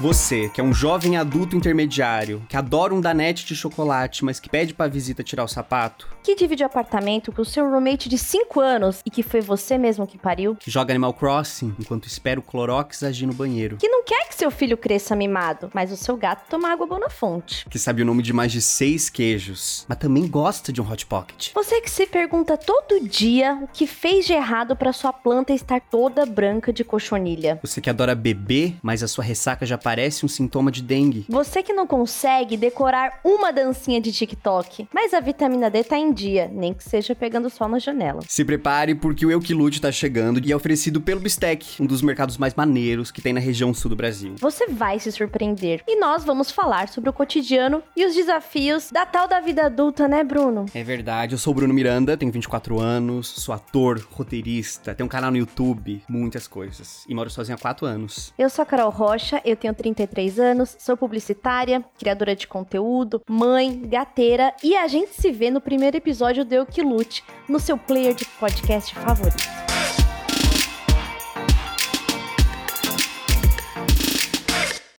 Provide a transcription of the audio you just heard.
Você, que é um jovem adulto intermediário, que adora um danete de chocolate, mas que pede pra visita tirar o sapato, Que divide apartamento com o seu roommate de 5 anos e que foi você mesmo que pariu. que joga Animal Crossing enquanto espera o Clorox agir no banheiro, Que não quer que seu filho cresça mimado, mas o seu gato toma água boa na fonte. que sabe o nome de mais de seis queijos, mas também gosta de um Hot Pocket. Você que se pergunta todo dia o que fez de errado para sua planta estar toda branca de cochonilha. Você que adora beber, mas a sua ressaca já parece um sintoma de dengue. Você que não consegue decorar uma dancinha de TikTok, mas a vitamina D tá em dia, nem que seja pegando sol na janela. Se prepare porque o Eukilute tá chegando e é oferecido pelo Bistec, um dos mercados mais maneiros que tem na região sul do Brasil. Você vai se surpreender. E nós vamos falar sobre o cotidiano e os desafios da tal da vida adulta, né, Bruno? É verdade, eu sou o Bruno Miranda, tenho 24 anos, sou ator, roteirista, tenho um canal no YouTube, muitas coisas. E moro sozinho há 4 anos. Eu sou a Carol Rocha, eu tenho 33 anos, sou publicitária, criadora de conteúdo, mãe, gateira e a gente se vê no primeiro episódio do Eu Que Lute, no seu player de podcast favorito.